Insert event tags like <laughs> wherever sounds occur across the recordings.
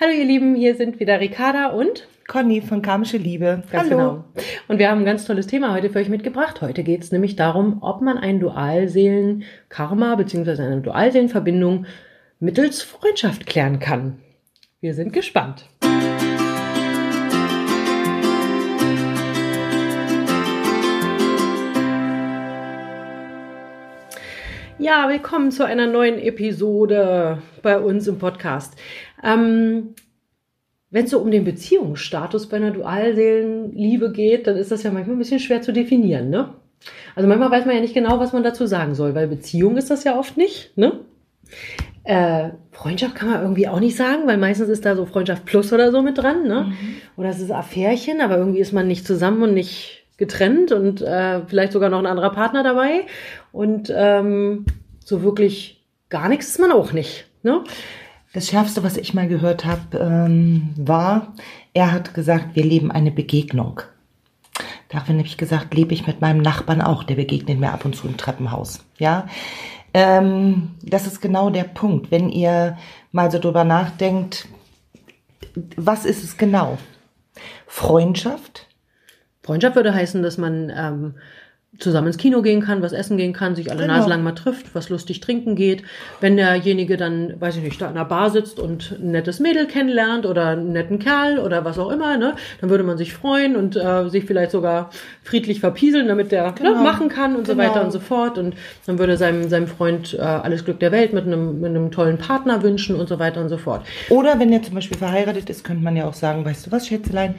Hallo ihr Lieben, hier sind wieder Ricarda und Conny von Karmische Liebe. Ganz Hallo. genau. Und wir haben ein ganz tolles Thema heute für euch mitgebracht. Heute geht es nämlich darum, ob man ein Dualseelen-Karma bzw. eine Dualseelenverbindung mittels Freundschaft klären kann. Wir sind gespannt. Ja, willkommen zu einer neuen Episode bei uns im Podcast. Ähm, wenn es so um den Beziehungsstatus bei einer Dualseelenliebe geht, dann ist das ja manchmal ein bisschen schwer zu definieren, ne? Also manchmal weiß man ja nicht genau, was man dazu sagen soll, weil Beziehung ist das ja oft nicht, ne? Äh, Freundschaft kann man irgendwie auch nicht sagen, weil meistens ist da so Freundschaft plus oder so mit dran, ne? Mhm. Oder es ist Affärchen, aber irgendwie ist man nicht zusammen und nicht getrennt und äh, vielleicht sogar noch ein anderer Partner dabei. Und ähm, so wirklich gar nichts ist man auch nicht. Ne? Das Schärfste, was ich mal gehört habe, ähm, war, er hat gesagt, wir leben eine Begegnung. Dafür habe ich gesagt, lebe ich mit meinem Nachbarn auch, der begegnet mir ab und zu im Treppenhaus. Ja, ähm, das ist genau der Punkt. Wenn ihr mal so drüber nachdenkt, was ist es genau? Freundschaft? Freundschaft würde heißen, dass man ähm, zusammen ins Kino gehen kann, was essen gehen kann, sich alle genau. Nase lang mal trifft, was lustig trinken geht. Wenn derjenige dann, weiß ich nicht, da in der Bar sitzt und ein nettes Mädel kennenlernt oder einen netten Kerl oder was auch immer, ne, dann würde man sich freuen und äh, sich vielleicht sogar friedlich verpieseln, damit der ne, genau. ne, machen kann und genau. so weiter und so fort. Und dann würde seinem, seinem Freund äh, alles Glück der Welt mit einem, mit einem tollen Partner wünschen und so weiter und so fort. Oder wenn er zum Beispiel verheiratet ist, könnte man ja auch sagen, weißt du was, Schätzelein,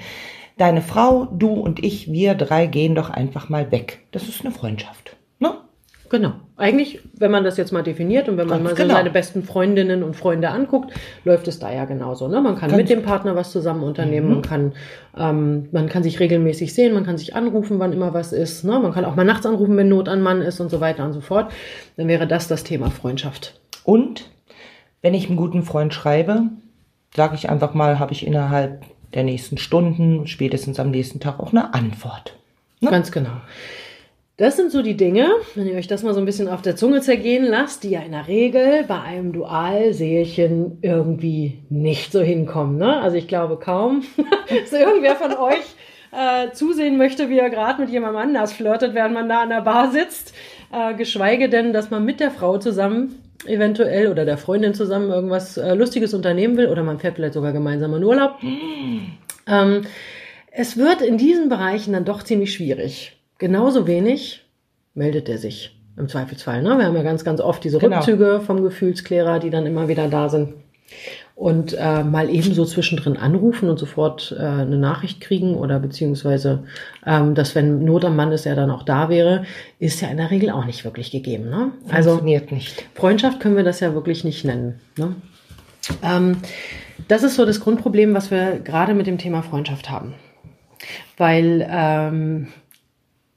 deine Frau, du und ich, wir drei gehen doch einfach mal weg. Das ist eine Freundschaft. Ne? Genau. Eigentlich, wenn man das jetzt mal definiert und wenn man Ganz mal so genau. seine besten Freundinnen und Freunde anguckt, läuft es da ja genauso. Ne? Man kann Ganz mit dem Partner was zusammen unternehmen, mhm. man, kann, ähm, man kann sich regelmäßig sehen, man kann sich anrufen, wann immer was ist. Ne? Man kann auch mal nachts anrufen, wenn Not an Mann ist und so weiter und so fort. Dann wäre das das Thema Freundschaft. Und wenn ich einen guten Freund schreibe, sage ich einfach mal, habe ich innerhalb der nächsten Stunden, spätestens am nächsten Tag auch eine Antwort. Ne? Ganz genau. Das sind so die Dinge, wenn ihr euch das mal so ein bisschen auf der Zunge zergehen lasst, die ja in der Regel bei einem Dualseelchen irgendwie nicht so hinkommen. Ne? Also ich glaube kaum, <laughs> dass irgendwer von euch äh, zusehen möchte, wie er gerade mit jemandem anders flirtet, während man da an der Bar sitzt. Äh, geschweige denn, dass man mit der Frau zusammen eventuell oder der Freundin zusammen irgendwas äh, Lustiges unternehmen will oder man fährt vielleicht sogar gemeinsam in Urlaub. Ähm, es wird in diesen Bereichen dann doch ziemlich schwierig. Genauso wenig meldet er sich im Zweifelsfall. Ne? Wir haben ja ganz, ganz oft diese genau. Rückzüge vom Gefühlsklärer, die dann immer wieder da sind und äh, mal ebenso zwischendrin anrufen und sofort äh, eine Nachricht kriegen oder beziehungsweise, ähm, dass wenn Not am Mann ist, er dann auch da wäre, ist ja in der Regel auch nicht wirklich gegeben. Ne? Also Funktioniert nicht. Freundschaft können wir das ja wirklich nicht nennen. Ne? Ähm, das ist so das Grundproblem, was wir gerade mit dem Thema Freundschaft haben. Weil ähm,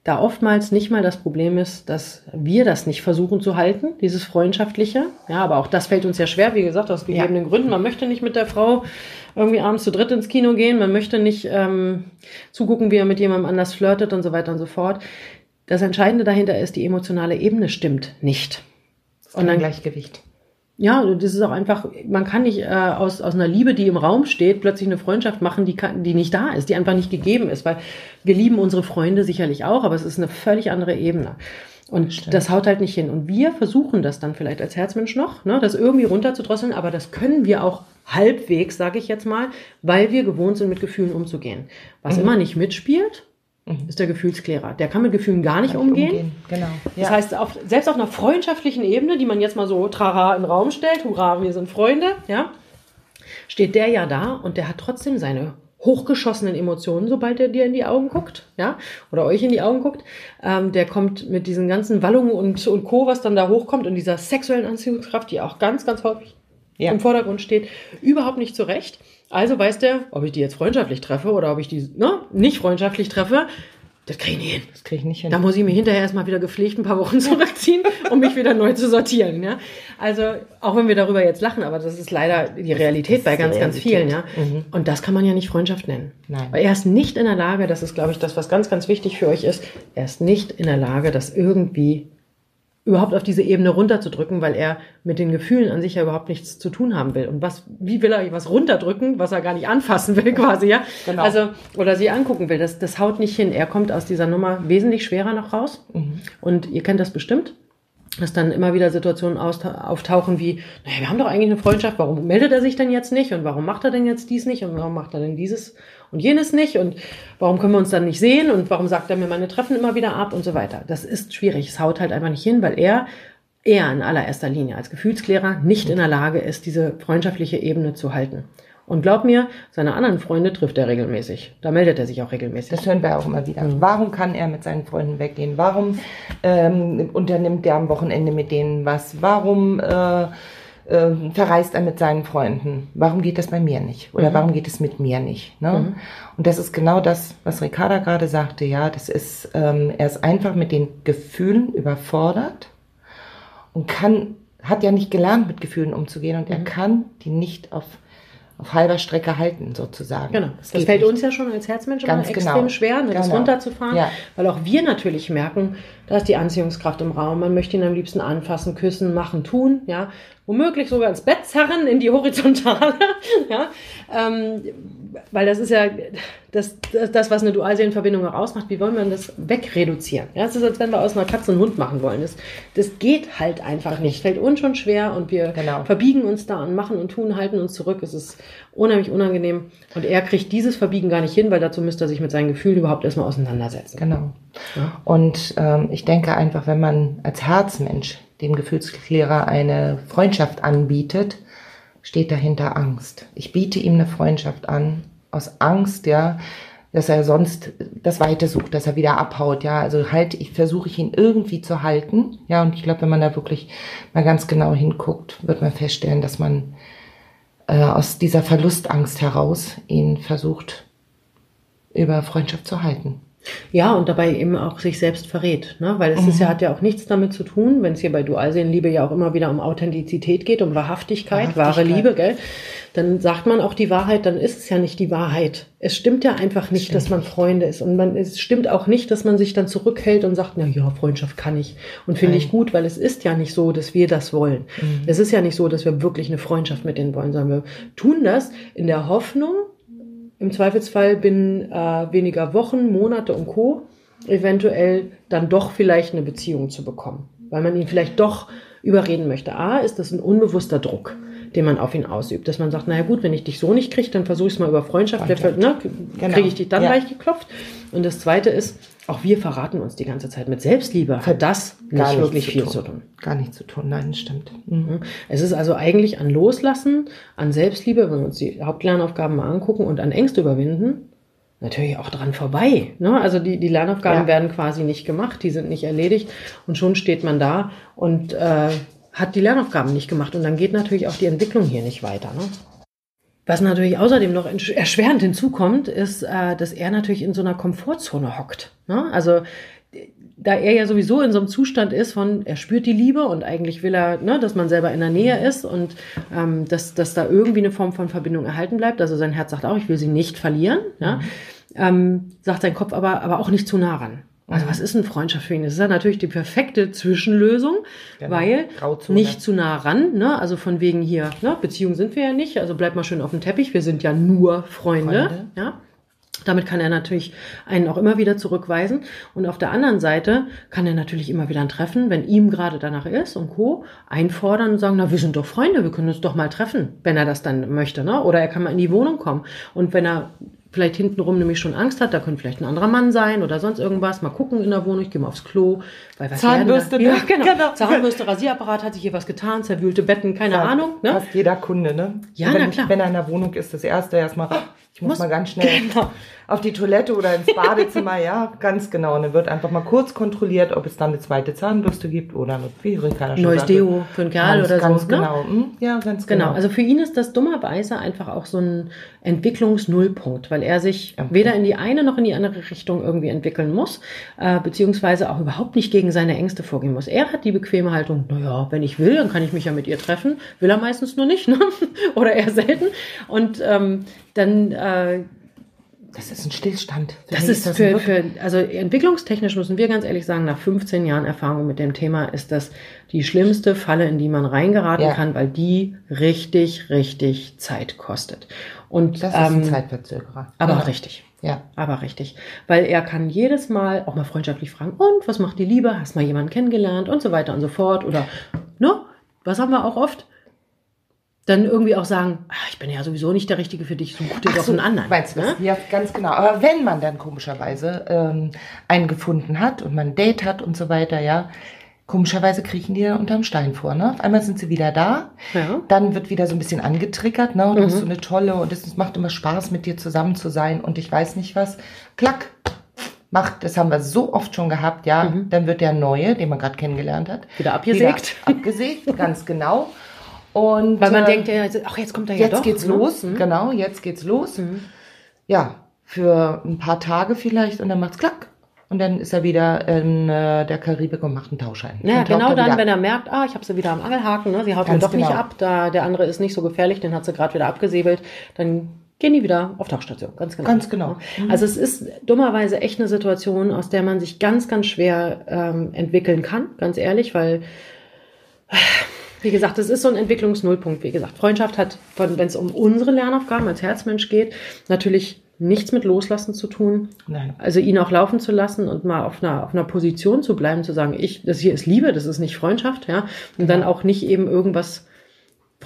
da oftmals nicht mal das Problem ist, dass wir das nicht versuchen zu halten, dieses Freundschaftliche. Ja, aber auch das fällt uns ja schwer, wie gesagt, aus gegebenen ja. Gründen. Man möchte nicht mit der Frau irgendwie abends zu dritt ins Kino gehen, man möchte nicht ähm, zugucken, wie er mit jemandem anders flirtet und so weiter und so fort. Das Entscheidende dahinter ist, die emotionale Ebene stimmt nicht. Das ist und dann Gleichgewicht. Ja, das ist auch einfach, man kann nicht äh, aus, aus einer Liebe, die im Raum steht, plötzlich eine Freundschaft machen, die, kann, die nicht da ist, die einfach nicht gegeben ist, weil wir lieben unsere Freunde sicherlich auch, aber es ist eine völlig andere Ebene. Und das, das haut halt nicht hin. Und wir versuchen das dann vielleicht als Herzmensch noch, ne, das irgendwie runterzudrosseln, aber das können wir auch halbwegs, sage ich jetzt mal, weil wir gewohnt sind, mit Gefühlen umzugehen. Was mhm. immer nicht mitspielt. Ist der Gefühlsklärer. Der kann mit Gefühlen gar nicht umgehen. umgehen. Genau. Ja. Das heißt, auf, selbst auf einer freundschaftlichen Ebene, die man jetzt mal so trara in den Raum stellt, hurra, wir sind Freunde, ja, steht der ja da und der hat trotzdem seine hochgeschossenen Emotionen, sobald er dir in die Augen guckt, ja, oder euch in die Augen guckt. Ähm, der kommt mit diesen ganzen Wallungen und, und Co., was dann da hochkommt und dieser sexuellen Anziehungskraft, die auch ganz, ganz häufig ja. im Vordergrund steht, überhaupt nicht zurecht. Also weiß der, ob ich die jetzt freundschaftlich treffe oder ob ich die ne, nicht freundschaftlich treffe. Das kriege ich nicht hin. Das kriege ich nicht hin. Da muss ich mir hinterher erstmal wieder gepflegt ein paar Wochen <laughs> zurückziehen, um mich wieder neu zu sortieren. Ja? Also, auch wenn wir darüber jetzt lachen, aber das ist leider die Realität bei ganz, ganz vielen. Ja? Mhm. Und das kann man ja nicht Freundschaft nennen. Nein. Weil er ist nicht in der Lage, das ist, glaube ich, das, was ganz, ganz wichtig für euch ist, er ist nicht in der Lage, das irgendwie überhaupt auf diese Ebene runterzudrücken, weil er mit den Gefühlen an sich ja überhaupt nichts zu tun haben will. Und was, wie will er was runterdrücken, was er gar nicht anfassen will, <laughs> quasi, ja? Genau. Also, oder sie angucken will. Das, das haut nicht hin. Er kommt aus dieser Nummer wesentlich schwerer noch raus. Mhm. Und ihr kennt das bestimmt dass dann immer wieder Situationen auftauchen wie, naja, wir haben doch eigentlich eine Freundschaft, warum meldet er sich denn jetzt nicht und warum macht er denn jetzt dies nicht und warum macht er denn dieses und jenes nicht und warum können wir uns dann nicht sehen und warum sagt er mir meine Treffen immer wieder ab und so weiter. Das ist schwierig. Es haut halt einfach nicht hin, weil er er in allererster Linie als Gefühlsklärer nicht in der Lage ist, diese freundschaftliche Ebene zu halten. Und glaub mir, seine anderen Freunde trifft er regelmäßig. Da meldet er sich auch regelmäßig. Das hören wir auch immer wieder. Mhm. Warum kann er mit seinen Freunden weggehen? Warum ähm, unternimmt er am Wochenende mit denen was? Warum äh, äh, verreist er mit seinen Freunden. Warum geht das bei mir nicht? Oder mhm. warum geht es mit mir nicht? Ne? Mhm. Und das ist genau das, was Ricarda gerade sagte. Ja, das ist, ähm, er ist einfach mit den Gefühlen überfordert und kann, hat ja nicht gelernt, mit Gefühlen umzugehen und mhm. er kann die nicht auf auf halber Strecke halten, sozusagen. Genau. Das, das fällt nicht. uns ja schon als Herzmenschen Ganz extrem genau. schwer, ne, das genau. runterzufahren, ja. weil auch wir natürlich merken, da ist die Anziehungskraft im Raum. Man möchte ihn am liebsten anfassen, küssen, machen, tun, ja. Womöglich sogar ins Bett zerren, in die Horizontale, <laughs> ja. Ähm, weil das ist ja das, das, was eine Dualseelenverbindung auch ausmacht. Wie wollen wir das wegreduzieren? Ja, es ist, als wenn wir aus einer Katze einen Hund machen wollen. Das, das geht halt einfach nicht. Fällt uns schon schwer und wir genau. verbiegen uns da und machen und tun, halten uns zurück. Es ist unheimlich unangenehm. Und er kriegt dieses Verbiegen gar nicht hin, weil dazu müsste er sich mit seinen Gefühlen überhaupt erstmal auseinandersetzen. Genau. Ja. Und ähm, ich denke einfach, wenn man als Herzmensch dem Gefühlsklärer eine Freundschaft anbietet, steht dahinter Angst. Ich biete ihm eine Freundschaft an, aus Angst, ja, dass er sonst das Weite sucht, dass er wieder abhaut, ja. Also halt, ich versuche ich ihn irgendwie zu halten, ja. Und ich glaube, wenn man da wirklich mal ganz genau hinguckt, wird man feststellen, dass man äh, aus dieser Verlustangst heraus ihn versucht, über Freundschaft zu halten. Ja, und dabei eben auch sich selbst verrät, ne? weil es mhm. ist ja, hat ja auch nichts damit zu tun, wenn es hier bei Dualseelenliebe ja auch immer wieder um Authentizität geht, um Wahrhaftigkeit, Wahrhaftigkeit, wahre Liebe, gell? Dann sagt man auch die Wahrheit, dann ist es ja nicht die Wahrheit. Es stimmt ja einfach nicht, dass man Freunde ist. Und man, es stimmt auch nicht, dass man sich dann zurückhält und sagt, na ja, Freundschaft kann ich. Und finde ich gut, weil es ist ja nicht so, dass wir das wollen. Mhm. Es ist ja nicht so, dass wir wirklich eine Freundschaft mit denen wollen, sondern wir tun das in der Hoffnung, im Zweifelsfall binnen äh, weniger Wochen, Monate und Co. eventuell dann doch vielleicht eine Beziehung zu bekommen, weil man ihn vielleicht doch überreden möchte. A, ist das ein unbewusster Druck, den man auf ihn ausübt, dass man sagt, naja gut, wenn ich dich so nicht kriege, dann versuche ich es mal über Freundschaft, Freundschaft. Ne, genau. kriege ich dich dann ja. leicht geklopft. Und das Zweite ist, auch wir verraten uns die ganze Zeit mit Selbstliebe. Hat das Gar nicht wirklich zu viel tun. zu tun. Gar nichts zu tun, nein, stimmt. Mhm. Es ist also eigentlich an Loslassen, an Selbstliebe, wenn wir uns die Hauptlernaufgaben mal angucken und an Ängste überwinden, natürlich auch dran vorbei. Ne? Also die, die Lernaufgaben ja. werden quasi nicht gemacht, die sind nicht erledigt und schon steht man da und äh, hat die Lernaufgaben nicht gemacht und dann geht natürlich auch die Entwicklung hier nicht weiter. Ne? Was natürlich außerdem noch erschwerend hinzukommt, ist, äh, dass er natürlich in so einer Komfortzone hockt. Ne? Also da er ja sowieso in so einem Zustand ist von, er spürt die Liebe und eigentlich will er, ne, dass man selber in der Nähe ist und ähm, dass, dass da irgendwie eine Form von Verbindung erhalten bleibt. Also sein Herz sagt auch, ich will sie nicht verlieren. Ja? Mhm. Ähm, sagt sein Kopf aber, aber auch nicht zu nah ran. Also was ist eine Freundschaft für ihn? Das ist ja natürlich die perfekte Zwischenlösung, genau. weil Grauzone. nicht zu nah ran, ne? Also von wegen hier, ne? Beziehung sind wir ja nicht, also bleib mal schön auf dem Teppich, wir sind ja nur Freunde, Freunde. ja. Damit kann er natürlich einen auch immer wieder zurückweisen. Und auf der anderen Seite kann er natürlich immer wieder ein Treffen, wenn ihm gerade danach ist und Co. einfordern und sagen, na, wir sind doch Freunde, wir können uns doch mal treffen, wenn er das dann möchte, ne? Oder er kann mal in die Wohnung kommen. Und wenn er vielleicht hintenrum nämlich schon Angst hat, da könnte vielleicht ein anderer Mann sein oder sonst irgendwas. Mal gucken in der Wohnung, ich gehe mal aufs Klo. Weil was Zahnbürste, ja, genau. genau. Zahnbürste, Rasierapparat, hat sich hier was getan, zerwühlte Betten, keine ja, Ahnung. Ne? Fast jeder Kunde, ne? Ja, wenn, na klar. Wenn er in der Wohnung ist, das erste erstmal, ich muss, muss mal ganz schnell <laughs> genau. auf die Toilette oder ins Badezimmer, <laughs> ja, ganz genau. Und dann wird einfach mal kurz kontrolliert, ob es dann eine zweite Zahnbürste gibt oder eine wie keiner Neues sagte, Deo für einen Kerl ganz, oder ganz so. Ne? genau. Ne? Ja, ganz genau. genau. Also für ihn ist das dummerweise einfach auch so ein Entwicklungsnullpunkt, weil er sich okay. weder in die eine noch in die andere Richtung irgendwie entwickeln muss, äh, beziehungsweise auch überhaupt nicht gegen seine Ängste vorgehen muss. Er hat die bequeme Haltung, naja, wenn ich will, dann kann ich mich ja mit ihr treffen. Will er meistens nur nicht, ne? <laughs> oder eher selten. Und ähm, dann äh, Das ist ein Stillstand. Für Das ist ein für, für, also entwicklungstechnisch müssen wir ganz ehrlich sagen, nach 15 Jahren Erfahrung mit dem Thema ist das die schlimmste Falle, in die man reingeraten Ja. kann, weil die richtig, richtig Zeit kostet. Und Das ist ein ähm, Zeitverzögerer. aber Ja. richtig. Ja. Aber richtig. Weil er kann jedes Mal auch mal freundschaftlich fragen, und was macht die Liebe? Hast mal jemanden kennengelernt? Und so weiter und so fort. Oder, ne? Was haben wir auch oft? Dann irgendwie auch sagen, ah, ich bin ja sowieso nicht der Richtige für dich, such dir Ach doch so, einen anderen. Meinst du ne? Ja, ganz genau. Aber wenn man dann komischerweise ähm, einen gefunden hat und man ein Date hat und so weiter, ja, komischerweise kriechen die dann unterm Stein vor. Ne? Auf einmal sind sie wieder da, Ja. dann wird wieder so ein bisschen angetriggert, ne? Und du Mhm. bist so eine tolle und es es macht immer Spaß, mit dir zusammen zu sein und ich weiß nicht was. Klack. Macht, das haben wir so oft schon gehabt, ja. Mhm. Dann wird der Neue, den man gerade kennengelernt hat, Wieder abgesägt. Wieder abgesägt, ganz genau. Und Weil man äh, denkt, ja, ach, jetzt kommt er ja jetzt doch. geht's ne? los, Mhm. genau, jetzt geht's los. Ja, für ein paar Tage vielleicht und dann macht's klack. Und dann ist er wieder in äh, der Karibik und macht einen Tauschschein. Ja, genau dann, wieder wenn ab. er merkt, ah, ich habe sie wieder am Angelhaken, ne? sie haut ihn doch nicht genau. ab, da der andere ist nicht so gefährlich, den hat sie gerade wieder abgesäbelt, dann gehen die wieder auf Tauchstation. Ganz genau. Ganz genau. Also es ist dummerweise echt eine Situation, aus der man sich ganz, ganz schwer ähm, entwickeln kann, ganz ehrlich, weil wie gesagt, das ist so ein Entwicklungsnullpunkt. Wie gesagt, Freundschaft hat, wenn es um unsere Lernaufgaben als Herzmensch geht, natürlich nichts mit Loslassen zu tun. Nein. Also ihn auch laufen zu lassen und mal auf einer, auf einer Position zu bleiben, zu sagen, ich, das hier ist Liebe, das ist nicht Freundschaft, ja. Und dann auch nicht eben irgendwas,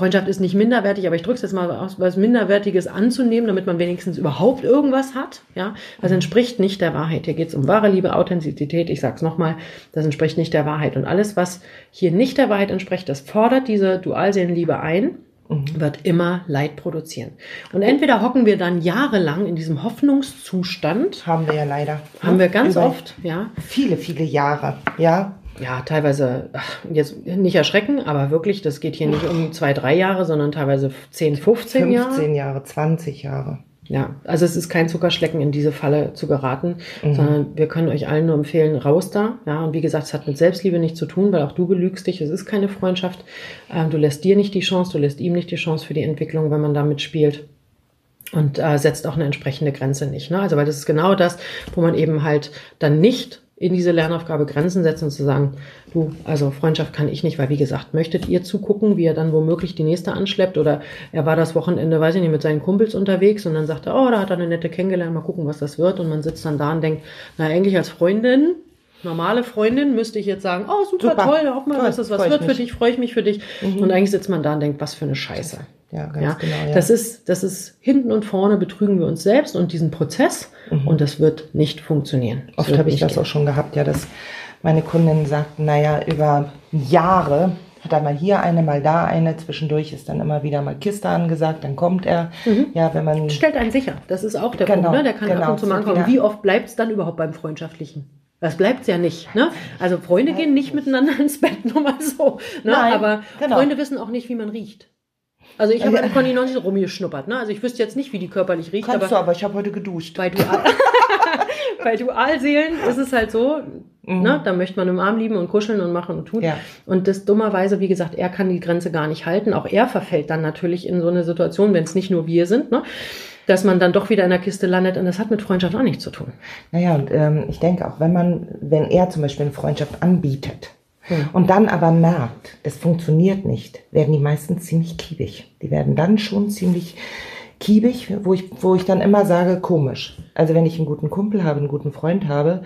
Freundschaft ist nicht minderwertig, aber ich drücke es jetzt mal aus, was Minderwertiges anzunehmen, damit man wenigstens überhaupt irgendwas hat, ja. Das entspricht nicht der Wahrheit. Hier geht es um wahre Liebe, Authentizität, ich sag's nochmal, das entspricht nicht der Wahrheit. Und alles, was hier nicht der Wahrheit entspricht, das fordert diese Dualseelenliebe ein wird immer Leid produzieren. Und entweder hocken wir dann jahrelang in diesem Hoffnungszustand, Haben wir ja leider. haben wir ganz Über oft, ja. Viele, viele Jahre. Ja. Ja, teilweise, jetzt nicht erschrecken, aber wirklich, das geht hier nicht um zwei, drei Jahre, sondern teilweise 10, 15, 15 Jahre. Jahre, 20 Jahre. Ja, also es ist kein Zuckerschlecken, in diese Falle zu geraten, sondern wir können euch allen nur empfehlen, raus da. Ja, und wie gesagt, es hat mit Selbstliebe nichts zu tun, weil auch du belügst dich, es ist keine Freundschaft. Ähm, du lässt dir nicht die Chance, du lässt ihm nicht die Chance für die Entwicklung, wenn man da mitspielt. Und äh, setzt auch eine entsprechende Grenze nicht. Ne? Also, weil das ist genau das, wo man eben halt dann nicht in diese Lernaufgabe Grenzen setzt und zu sagen, du, also Freundschaft kann ich nicht, weil wie gesagt, möchtet ihr zugucken, wie er dann womöglich die nächste anschleppt oder er war das Wochenende, weiß ich nicht, mit seinen Kumpels unterwegs und dann sagt er, oh, da hat er eine nette kennengelernt, mal gucken, was das wird und man sitzt dann da und denkt, na eigentlich als Freundin, normale Freundin, müsste ich jetzt sagen, oh, super, Super. toll, wir, Toll, dass das was wird für mich. dich, freue ich mich für dich und eigentlich sitzt man da und denkt, was für eine Scheiße. Ja, ganz Ja, genau. Ja. das ist, das ist hinten und vorne betrügen wir uns selbst und diesen Prozess und das wird nicht funktionieren. Das Mhm. Oft habe ich das gehen. auch schon gehabt, ja, dass meine Kundinnen sagten, naja, über Jahre hat er mal hier eine, mal da eine, zwischendurch ist dann immer wieder mal Kiste angesagt, dann kommt er. Ja, wenn man Stellt einen sicher. Das ist auch der Genau, Punkt. Ne? Der kann ab genau. und zu mal wieder- Wie oft bleibt es dann überhaupt beim Freundschaftlichen? Das bleibt ja nicht. Ne? Also Freunde gehen nicht miteinander ins Bett, <laughs> nur mal so. Ne? Nein, Aber genau. Freunde wissen auch nicht, wie man riecht. Also ich habe an Conny noch nicht rumgeschnuppert. Ne? Also ich wüsste jetzt nicht, wie die körperlich riecht, kannst aber du, aber ich habe heute geduscht. bei, Dual bei <laughs> Dualseelen ist es halt so, ne? da möchte man im Arm lieben und kuscheln und machen und tun. Mhm. Ja. Und das dummerweise, wie gesagt, er kann die Grenze gar nicht halten. Auch er verfällt dann natürlich in so eine Situation, wenn es nicht nur wir sind, ne? dass man dann doch wieder in der Kiste landet. Und das hat mit Freundschaft auch nichts zu tun. Naja, und ähm, ich denke auch, wenn man, wenn er zum Beispiel eine Freundschaft anbietet und dann aber merkt, es funktioniert nicht, werden die meisten ziemlich kiebig. Die werden dann schon ziemlich kiebig, wo ich, wo ich dann immer sage, komisch. Also wenn ich einen guten Kumpel habe, einen guten Freund habe,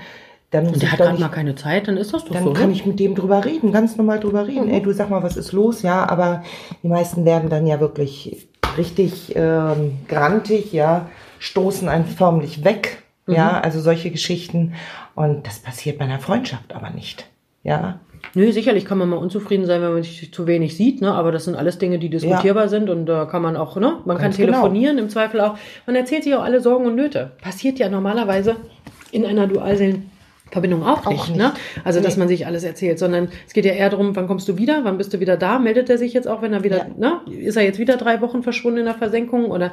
dann muss Und der hat gerade mal keine Zeit, dann ist das doch dann so. kann ne? ich mit dem drüber reden, ganz normal drüber reden. Ey, du sag mal, was ist los? Ja, aber die meisten werden dann ja wirklich richtig ähm, grantig, ja, stoßen einen förmlich weg. Ja, also solche Geschichten. Und das passiert bei einer Freundschaft aber nicht. Ja, Nö, sicherlich kann man mal unzufrieden sein, wenn man sich zu wenig sieht, ne? aber das sind alles Dinge, die diskutierbar sind und da kann man auch, ne? man kann Ganz genau. telefonieren, im Zweifel auch. Man erzählt sich auch alle Sorgen und Nöte. Passiert ja normalerweise in einer Dualseelenverbindung auch Auch nicht. nicht. Ne? Also, dass Nee. man sich alles erzählt, sondern es geht ja eher darum, wann kommst du wieder, wann bist du wieder da, meldet er sich jetzt auch, wenn er wieder, Ja. ne? ist er jetzt wieder drei Wochen verschwunden in der Versenkung oder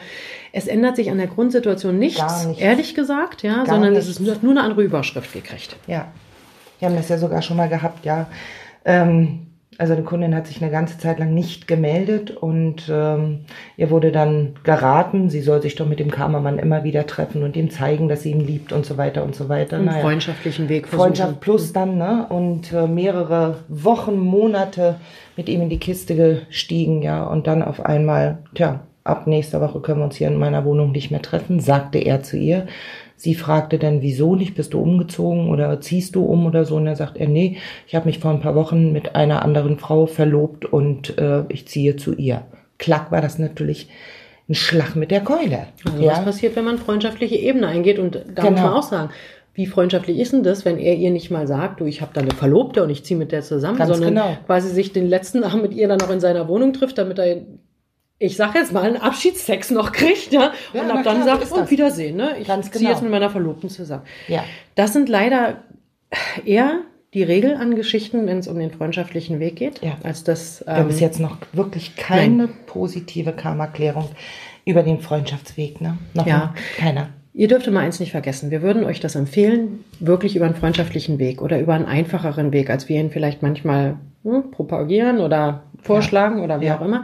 es ändert sich an der Grundsituation nichts, nichts. ehrlich gesagt, ja, Gar sondern es nichts. ist nur, nur eine andere Überschrift gekriegt. ja. Wir haben das ja sogar schon mal gehabt, ja. Ähm, Also eine Kundin hat sich eine ganze Zeit lang nicht gemeldet und ähm, ihr wurde dann geraten, sie soll sich doch mit dem Karmamann immer wieder treffen und ihm zeigen, dass sie ihn liebt und so weiter und so weiter. Einen naja, freundschaftlichen Weg versuchen. Freundschaft plus dann, ne? Und äh, mehrere Wochen, Monate mit ihm in die Kiste gestiegen, ja. Und dann auf einmal, tja, ab nächster Woche können wir uns hier in meiner Wohnung nicht mehr treffen, sagte er zu ihr. Sie fragte dann, wieso nicht, bist du umgezogen oder ziehst du um oder so? Und er sagt er, nee, ich habe mich vor ein paar Wochen mit einer anderen Frau verlobt und äh, ich ziehe zu ihr. Klack war das natürlich ein Schlag mit der Keule. Also ja? Was passiert, wenn man freundschaftliche Ebene eingeht? Und da genau. muss man auch sagen, wie freundschaftlich ist denn das, wenn er ihr nicht mal sagt, du, ich habe da eine Verlobte und ich ziehe mit der zusammen, Ganz sondern genau. quasi sich den letzten Abend mit ihr dann noch in seiner Wohnung trifft, damit er ich sag jetzt mal, einen Abschiedssex noch kriegt, ja, ja und ab dann klar, sagt, und Wiedersehen, ne? Ich Ganz ziehe genau. jetzt mit meiner Verlobten zusammen. Ja. Das sind leider eher die Regel an Geschichten, wenn es um den freundschaftlichen Weg geht, ja. als das. Ähm, Wir haben bis jetzt noch wirklich keine nein. positive Karma-Klärung über den Freundschaftsweg, ne? Noch ja. keiner. Ihr dürft immer eins nicht vergessen. Wir würden euch das empfehlen, wirklich über einen freundschaftlichen Weg oder über einen einfacheren Weg, als wir ihn vielleicht manchmal hm, propagieren oder vorschlagen ja. oder wie ja. auch immer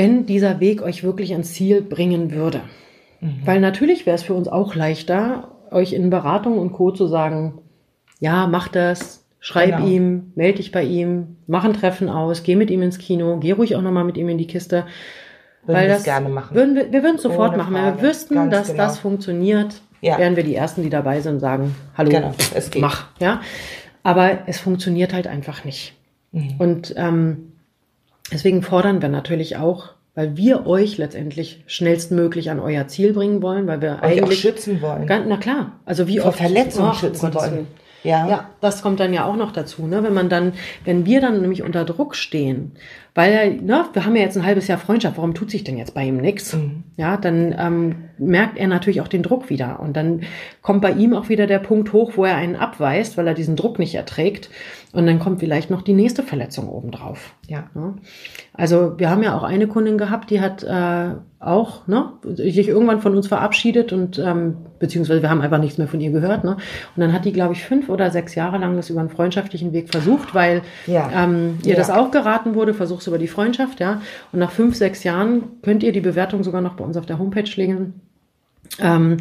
wenn dieser Weg euch wirklich ans Ziel bringen würde. Mhm. Weil natürlich wäre es für uns auch leichter, euch in Beratung und Co. zu sagen, ja, mach das, schreib genau. ihm, melde dich bei ihm, mach ein Treffen aus, geh mit ihm ins Kino, geh ruhig auch nochmal mit ihm in die Kiste. Würden weil das gerne machen. Würden wir, wir würden es sofort Ohne machen. Frage. Wenn wir wüssten, Ganz dass genau. das funktioniert, ja. wären wir die Ersten, die dabei sind und sagen, hallo, genau, es geht. mach. Ja? Aber es funktioniert halt einfach nicht. Mhm. Und ähm, Deswegen fordern wir natürlich auch, weil wir euch letztendlich schnellstmöglich an euch Ziel bringen wollen, weil wir euch eigentlich schützen wollen. Ganz, na klar, also wie Vor Verletzungen schützen wollen. Ja. ja, das kommt dann ja auch noch dazu, ne? Wenn man dann, wenn wir dann nämlich unter Druck stehen, weil, ne, wir haben ja jetzt ein halbes Jahr Freundschaft, warum tut sich denn jetzt bei ihm nichts? Mhm. Ja, dann ähm, merkt er natürlich auch den Druck wieder. Und dann kommt bei ihm auch wieder der Punkt hoch, wo er einen abweist, weil er diesen Druck nicht erträgt. Und dann kommt vielleicht noch die nächste Verletzung obendrauf. Ja. ja. Also wir haben ja auch eine Kundin gehabt, die hat äh, auch ne, sich irgendwann von uns verabschiedet und ähm, beziehungsweise wir haben einfach nichts mehr von ihr gehört. Ne? Und dann hat die, glaube ich, fünf oder sechs Jahre lang das über einen freundschaftlichen Weg versucht, weil ja. ähm, ihr ja. das auch geraten wurde, versuch's über die Freundschaft, ja. Und nach fünf, sechs Jahren könnt ihr die Bewertung sogar noch bei uns auf der Homepage legen. Ähm,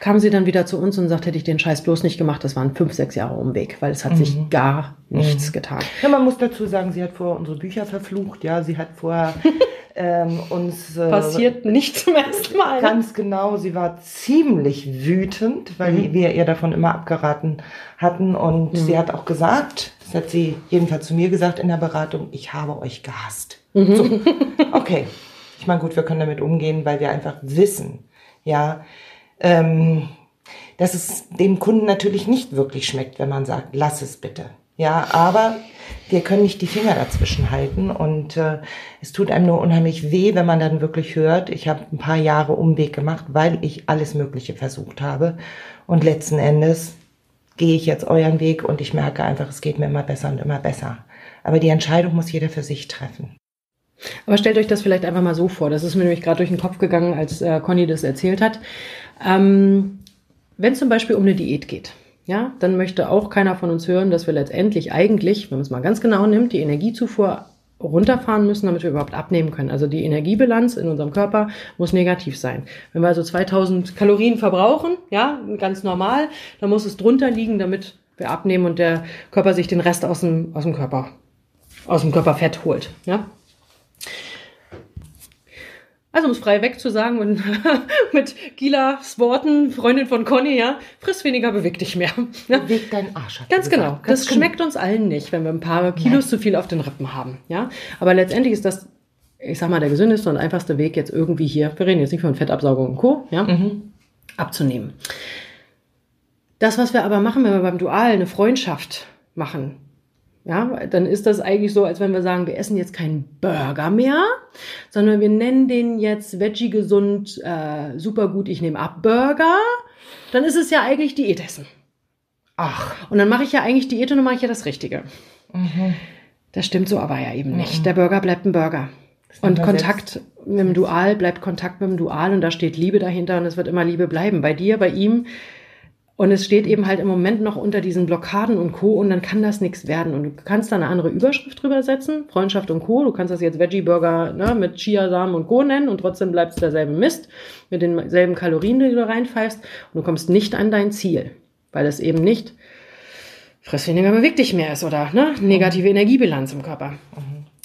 kam sie dann wieder zu uns und sagt, hätte ich den Scheiß bloß nicht gemacht, das waren fünf, sechs Jahre Umweg, weil es hat mhm. sich gar nichts mhm. getan. Ja, man muss dazu sagen, sie hat vorher unsere Bücher verflucht, ja, sie hat vorher <laughs> ähm, uns... Äh, Passiert nicht zum ersten Mal. Ganz genau, sie war ziemlich wütend, weil mhm. wir ihr davon immer abgeraten hatten und mhm. sie hat auch gesagt, das hat sie jedenfalls zu mir gesagt in der Beratung, ich habe euch gehasst. Mhm. So, okay. Ich meine, gut, wir können damit umgehen, weil wir einfach wissen, ja, ähm, dass es dem Kunden natürlich nicht wirklich schmeckt, wenn man sagt, lass es bitte. Ja, aber wir können nicht die Finger dazwischen halten und äh, es tut einem nur unheimlich weh, wenn man dann wirklich hört, ich habe ein paar Jahre Umweg gemacht, weil ich alles Mögliche versucht habe und letzten Endes gehe ich jetzt euren Weg und ich merke einfach, es geht mir immer besser und immer besser. Aber die Entscheidung muss jeder für sich treffen. Aber stellt euch das vielleicht einfach mal so vor. Das ist mir nämlich gerade durch den Kopf gegangen, als äh, Conny das erzählt hat. Ähm, wenn zum Beispiel um eine Diät geht, ja, dann möchte auch keiner von uns hören, dass wir letztendlich eigentlich, wenn man es mal ganz genau nimmt, die Energiezufuhr runterfahren müssen, damit wir überhaupt abnehmen können. Also die Energiebilanz in unserem Körper muss negativ sein. Wenn wir also 2000 Kalorien verbrauchen, ja, ganz normal, dann muss es drunter liegen, damit wir abnehmen und der Körper sich den Rest aus dem, aus dem Körper, aus dem Körperfett holt, ja. Also um es frei weg zu sagen und <laughs> mit Gilas Worten, Freundin von Conny, ja, friss weniger, beweg dich mehr. Beweg deinen Arsch. Ganz genau. Ganz das genau. schmeckt uns allen nicht, wenn wir ein paar Kilos Nein. zu viel auf den Rippen haben, ja. Aber letztendlich ist das, ich sag mal, der gesündeste und einfachste Weg jetzt irgendwie hier, wir reden jetzt nicht von Fettabsaugung und Co., ja, mhm. abzunehmen. Das, was wir aber machen, wenn wir beim Dual eine Freundschaft machen, ja, dann ist das eigentlich so, als wenn wir sagen, wir essen jetzt keinen Burger mehr, sondern wir nennen den jetzt Veggie gesund, äh, super gut, ich nehme ab Burger. Dann ist es ja eigentlich Diätessen. Ach. Und dann mache ich ja eigentlich Diät und dann mache ich ja das Richtige. Mhm. Das stimmt so aber ja eben nicht. Mhm. Der Burger bleibt ein Burger. Und Kontakt selbst. mit dem Dual bleibt Kontakt mit dem Dual und da steht Liebe dahinter und es wird immer Liebe bleiben. Bei dir, bei ihm Und es steht eben halt im Moment noch unter diesen Blockaden und Co. Und dann kann das nichts werden. Und du kannst da eine andere Überschrift drüber setzen, Freundschaft und Co. Du kannst das jetzt Veggie Burger ne, mit Chiasamen und Co. nennen und trotzdem bleibt es derselbe Mist mit denselben Kalorien, die du reinpfeifst. Und du kommst nicht an dein Ziel, weil es eben nicht friss weniger, beweg dich mehr ist oder ne, negative Energiebilanz im Körper.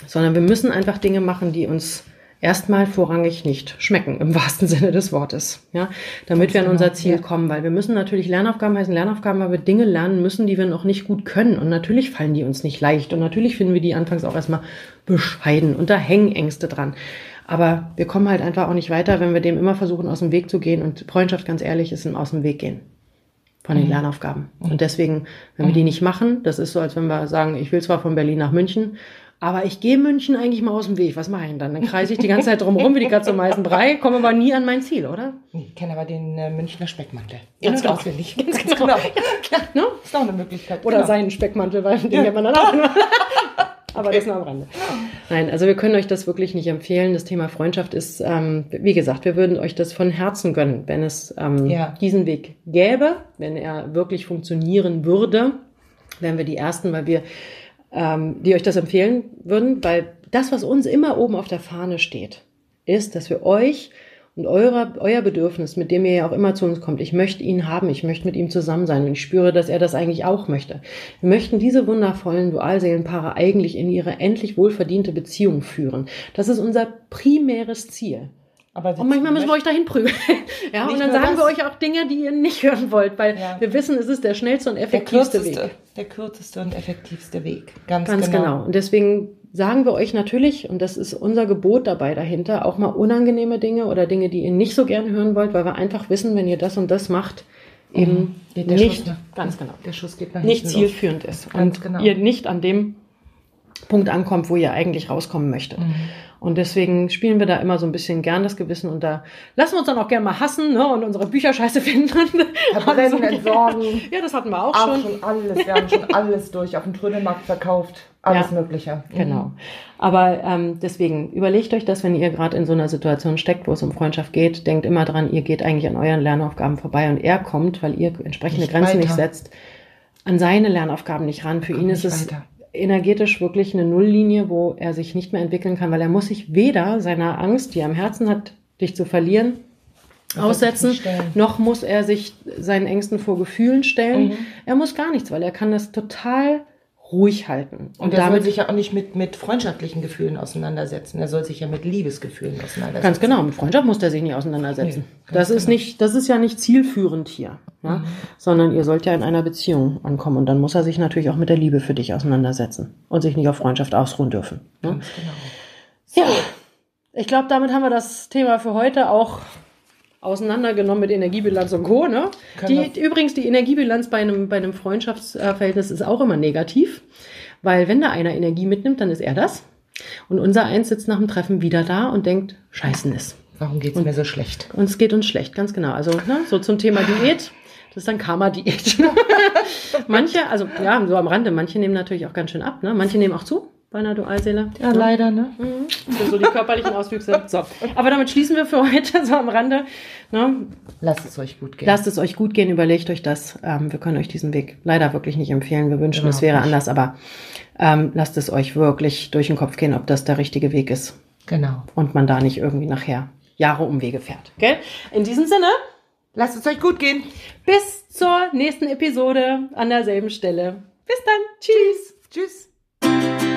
Sondern wir müssen einfach Dinge machen, die uns erstmal vorrangig nicht schmecken, im <laughs> wahrsten Sinne des Wortes. Ja, damit wir an unser Ziel ja. kommen, weil wir müssen natürlich Lernaufgaben heißen Lernaufgaben, weil wir Dinge lernen müssen, die wir noch nicht gut können. Und natürlich fallen die uns nicht leicht. Und natürlich finden wir die anfangs auch erstmal bescheiden. Und da hängen Ängste dran. Aber wir kommen halt einfach auch nicht weiter, wenn wir dem immer versuchen, aus dem Weg zu gehen. Und Freundschaft, ganz ehrlich, ist im Aus dem Weg gehen von den mhm. Lernaufgaben. Und deswegen, wenn wir die nicht machen, das ist so, als wenn wir sagen, ich will zwar von Berlin nach München, aber ich gehe München eigentlich mal aus dem Weg. Was mache ich denn dann? Dann kreise ich die ganze Zeit drumherum wie die Katze um heißen Brei, komme aber nie an mein Ziel, oder? Ich kenne aber den äh, Münchner Speckmantel. Ganz genau. Auswendig. Ganz, Ganz genau. genau. Ja, ne? Ist auch eine Möglichkeit. Oder genau. seinen Speckmantel, weil den kennt man dann auch. <laughs> aber okay. das nur am Rande. Nein, also wir können euch das wirklich nicht empfehlen. Das Thema Freundschaft ist, ähm, wie gesagt, wir würden euch das von Herzen gönnen, wenn es ähm, ja. diesen Weg gäbe, wenn er wirklich funktionieren würde. Wären wir die Ersten, weil wir ähm, die euch das empfehlen würden, weil das, was uns immer oben auf der Fahne steht, ist, dass wir euch und eure, euer Bedürfnis, mit dem ihr ja auch immer zu uns kommt, ich möchte ihn haben, ich möchte mit ihm zusammen sein und ich spüre, dass er das eigentlich auch möchte. Wir möchten diese wundervollen Dualseelenpaare eigentlich in ihre endlich wohlverdiente Beziehung führen. Das ist unser primäres Ziel. Und manchmal müssen wir euch dahin prügeln. <laughs> ja, und dann sagen wir euch auch Dinge, die ihr nicht hören wollt, weil ja. wir wissen, es ist der schnellste und effektivste der Weg. Der kürzeste und effektivste Weg. Ganz, Ganz genau. genau. Und deswegen sagen wir euch natürlich, und das ist unser Gebot dabei dahinter, auch mal unangenehme Dinge oder Dinge, die ihr nicht so gern hören wollt, weil wir einfach wissen, wenn ihr das und das macht, eben mhm. nicht, Schuss, ganz genau, der Schuss geht nach nicht zielführend los. ist und genau. ihr nicht an dem Punkt ankommt, wo ihr eigentlich rauskommen möchtet. Mhm. Und deswegen spielen wir da immer so ein bisschen gern das Gewissen und da lassen wir uns dann auch gerne mal hassen ne, und unsere Bücher scheiße <laughs> finden. Verbrennen, entsorgen. Ja, das hatten wir auch, auch schon. schon alles, wir haben schon <laughs> alles durch, auf dem Trödelmarkt verkauft, alles ja, Mögliche. Mhm. Genau. Aber ähm, deswegen überlegt euch das, wenn ihr gerade in so einer Situation steckt, wo es um Freundschaft geht, denkt immer dran, ihr geht eigentlich an euren Lernaufgaben vorbei und er kommt, weil ihr entsprechende nicht Grenzen weiter. nicht setzt, an seine Lernaufgaben nicht ran. Für ihn ist es weiter energetisch wirklich eine Nulllinie, wo er sich nicht mehr entwickeln kann, weil er muss sich weder seiner Angst, die er am Herzen hat, dich zu verlieren, aussetzen, noch muss er sich seinen Ängsten vor Gefühlen stellen. Mhm. Er muss gar nichts, weil er kann das total ruhig halten. Und, und er damit soll sich ja auch nicht mit, mit freundschaftlichen Gefühlen auseinandersetzen. Er soll sich ja mit Liebesgefühlen auseinandersetzen. Ganz genau. Mit Freundschaft muss er sich nicht auseinandersetzen. Nee, das ist genau. nicht, das ist ja nicht zielführend hier. Ja? Mhm. Sondern ihr sollt ja in einer Beziehung ankommen. Und dann muss er sich natürlich auch mit der Liebe für dich auseinandersetzen. Und sich nicht auf Freundschaft ausruhen dürfen. Ne? Ganz genau. So. Ja. Ich glaube, damit haben wir das Thema für heute auch auseinandergenommen mit Energiebilanz und Co. Ne? Die, übrigens, die Energiebilanz bei einem, bei einem Freundschaftsverhältnis ist auch immer negativ, weil wenn da einer Energie mitnimmt, dann ist er das. Und unser Eins sitzt nach dem Treffen wieder da und denkt, scheißen ist. Warum geht es mir so schlecht? Und es geht uns schlecht, ganz genau. Also ne, so zum Thema Diät. Das ist dann Karma-Diät. <laughs> manche, also ja, so am Rande, manche nehmen natürlich auch ganz schön ab. Ne? Manche nehmen auch zu bei einer Dualseele. Ja, ne? leider, ne? Mhm. So die körperlichen Auswüchse. <laughs> So. Aber damit schließen wir für heute <laughs> so am Rande. Ne? Lasst es euch gut gehen. Lasst es euch gut gehen, überlegt euch das. Ähm, wir können euch diesen Weg leider wirklich nicht empfehlen. Wir wünschen, genau, es wäre nicht. anders, aber ähm, lasst es euch wirklich durch den Kopf gehen, ob das der richtige Weg ist. Genau. Und man da nicht irgendwie nachher Jahre Umwege fährt. Gell? In diesem Sinne. Lasst es euch gut gehen. Bis zur nächsten Episode an derselben Stelle. Bis dann. Tschüss. Tschüss.